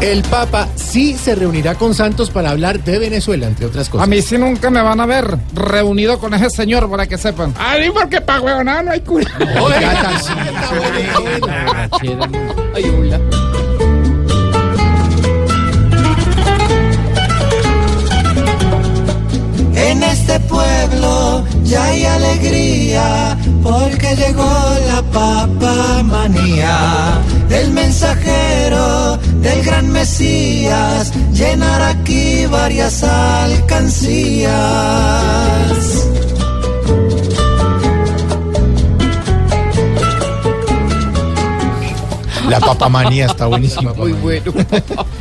El Papa sí se reunirá con Santos para hablar de Venezuela, entre otras cosas. A mí sí nunca me van a ver reunido con ese señor, para que sepan. Ay, porque pa' huevonada no hay cura. Ay, hola. En este pueblo ya hay alegría porque llegó la papa manía. El mensajero llenará aquí varias alcancías. La papamanía está buenísima. Muy bueno.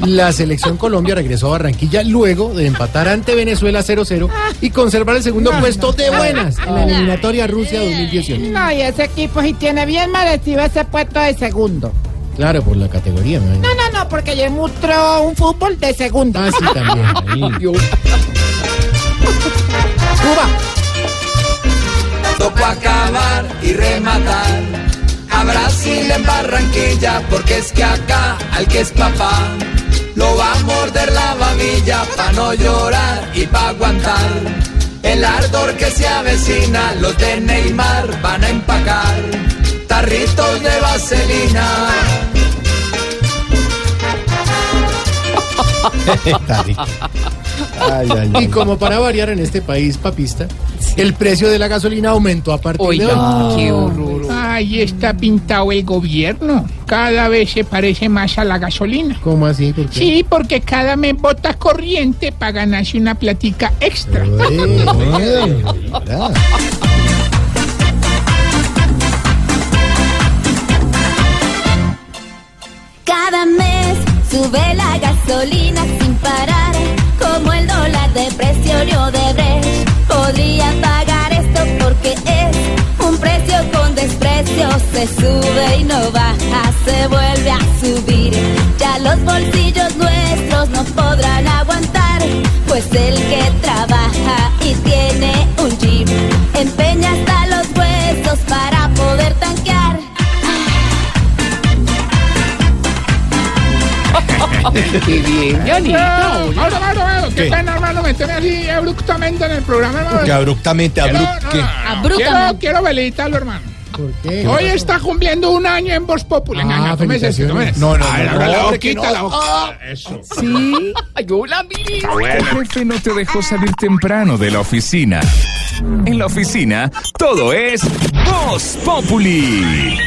La selección Colombia regresó a Barranquilla luego de empatar ante Venezuela 0-0 y conservar el segundo puesto de buenas en la eliminatoria Rusia 2018. No, y ese equipo sí tiene bien merecido ese puesto de segundo. Claro, por la categoría, man. No, no, no, porque ya mostró un fútbol de segundo. Ah, sí, también. ahí. Cuba. Tocó acabar y rematar a Brasil en Barranquilla, porque es que acá al que es papá lo va a morder la babilla pa' no llorar y pa' aguantar. El ardor que se avecina, los de Neymar van a empacar tarritos de vaselina. Y como para variar en este país papista, el precio de la gasolina aumentó a partir de hoy. qué horror. Ahí está pintado el gobierno. Cada vez se parece más a la gasolina. ¿Cómo así? ¿Por qué? Sí, porque cada mes botas corriente para ganarse una platica extra. Ay, ay, ¿verdad? Cada mes sube la gasolina sin parar, como el dólar de precio de Brecht. Podría pagar esto porque es un precio con desprecio, se sube y no baja, se vuelve a subir. Ya los bolsillos nuestros no podrán Qué bien, Johnny. No, Mauro, Mauro, Mauro, qué pena, hermano, meterme así abruptamente en el programa, hermano. Que abruptamente, Abruptamente. Quiero, quiero felicitarlo, hermano. ¿Por qué? Hoy está cumpliendo un año en Voz Populi. Ah, No, no. No, no, no, no, la que boquita, no. la boca. Eso. Sí. El jefe no te dejó salir temprano de la oficina. En la oficina, todo es Voz Populi.